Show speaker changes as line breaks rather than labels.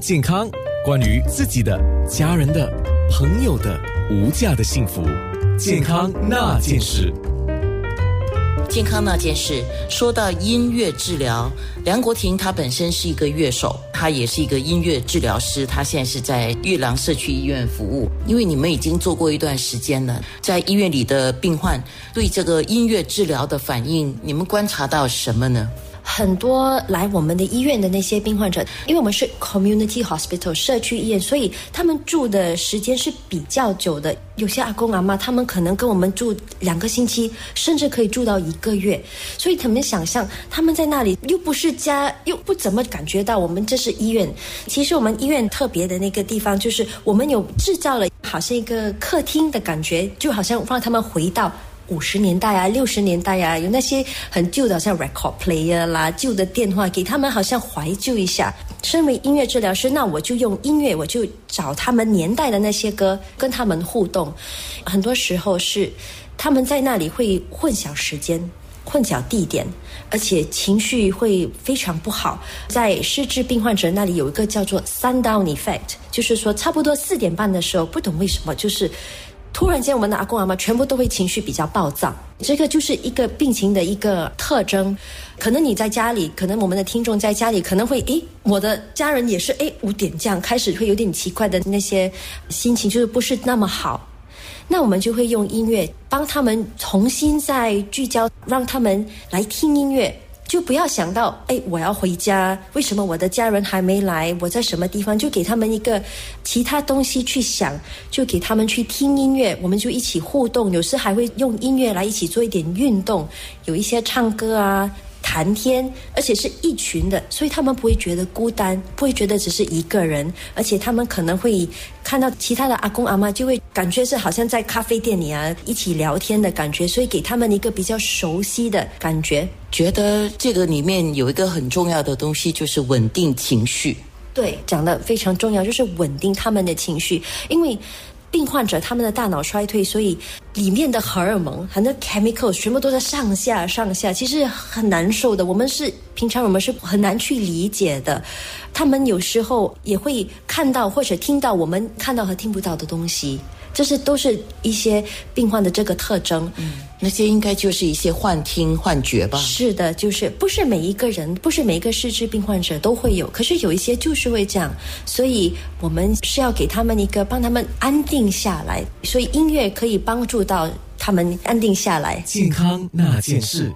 健康，关于自己的、家人的、朋友的无价的幸福，健康那件事。
健康那件事，说到音乐治疗，梁国庭他本身是一个乐手，他也是一个音乐治疗师，他现在是在玉郎社区医院服务。因为你们已经做过一段时间了，在医院里的病患对这个音乐治疗的反应，你们观察到什么呢？
很多来我们的医院的那些病患者，因为我们是 community hospital 社区医院，所以他们住的时间是比较久的。有些阿公阿妈，他们可能跟我们住两个星期，甚至可以住到一个月。所以他们想象，他们在那里又不是家，又不怎么感觉到我们这是医院。其实我们医院特别的那个地方，就是我们有制造了好像一个客厅的感觉，就好像让他们回到。五十年代啊，六十年代啊，有那些很旧的，像 record player 啦，旧的电话，给他们好像怀旧一下。身为音乐治疗师，那我就用音乐，我就找他们年代的那些歌，跟他们互动。很多时候是他们在那里会混淆时间、混淆地点，而且情绪会非常不好。在失智病患者那里有一个叫做 sundown effect，就是说差不多四点半的时候，不懂为什么就是。突然间，我们的阿公阿妈全部都会情绪比较暴躁，这个就是一个病情的一个特征。可能你在家里，可能我们的听众在家里可能会，诶，我的家人也是，诶，五点这样开始会有点奇怪的那些心情，就是不是那么好。那我们就会用音乐帮他们重新再聚焦，让他们来听音乐。就不要想到，哎，我要回家，为什么我的家人还没来？我在什么地方？就给他们一个其他东西去想，就给他们去听音乐，我们就一起互动，有时还会用音乐来一起做一点运动，有一些唱歌啊。谈天，而且是一群的，所以他们不会觉得孤单，不会觉得只是一个人，而且他们可能会看到其他的阿公阿妈，就会感觉是好像在咖啡店里啊一起聊天的感觉，所以给他们一个比较熟悉的感觉。
觉得这个里面有一个很重要的东西，就是稳定情绪。
对，讲的非常重要，就是稳定他们的情绪，因为。病患者他们的大脑衰退，所以里面的荷尔蒙很多 chemical 全部都在上下上下，其实很难受的。我们是平常我们是很难去理解的。他们有时候也会看到或者听到我们看到和听不到的东西。这是都是一些病患的这个特征，
嗯，那些应该就是一些幻听、幻觉吧？
是的，就是不是每一个人，不是每一个失智病患者都会有，可是有一些就是会这样，所以我们是要给他们一个帮他们安定下来，所以音乐可以帮助到他们安定下来。
健康那件事。